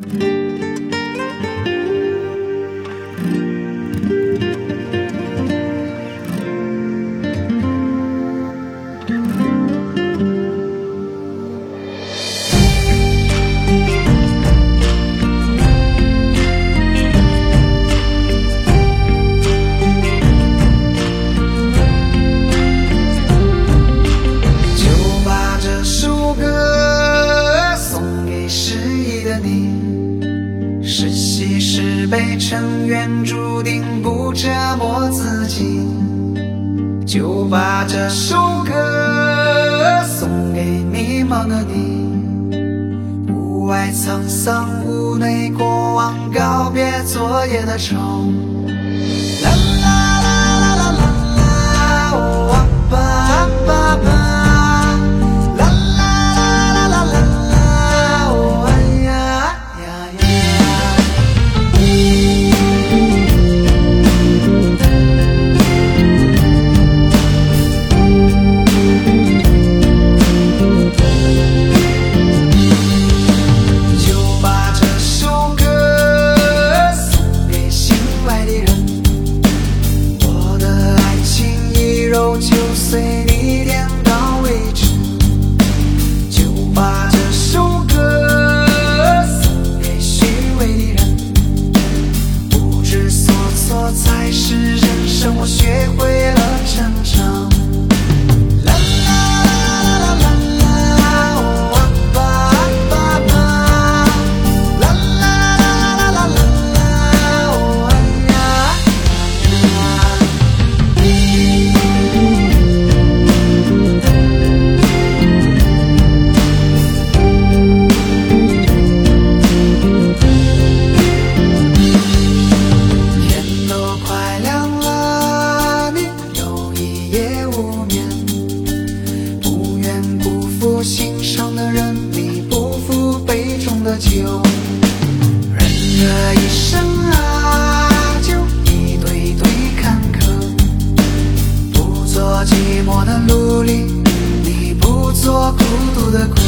就的你。是喜是悲，尘缘注定不折磨自己。就把这首歌送给迷茫的你。屋外沧桑，屋内过往，告别昨夜的愁。Chúc 的酒人的一生啊就一堆堆坎坷不做寂寞的奴隶你不做孤独的鬼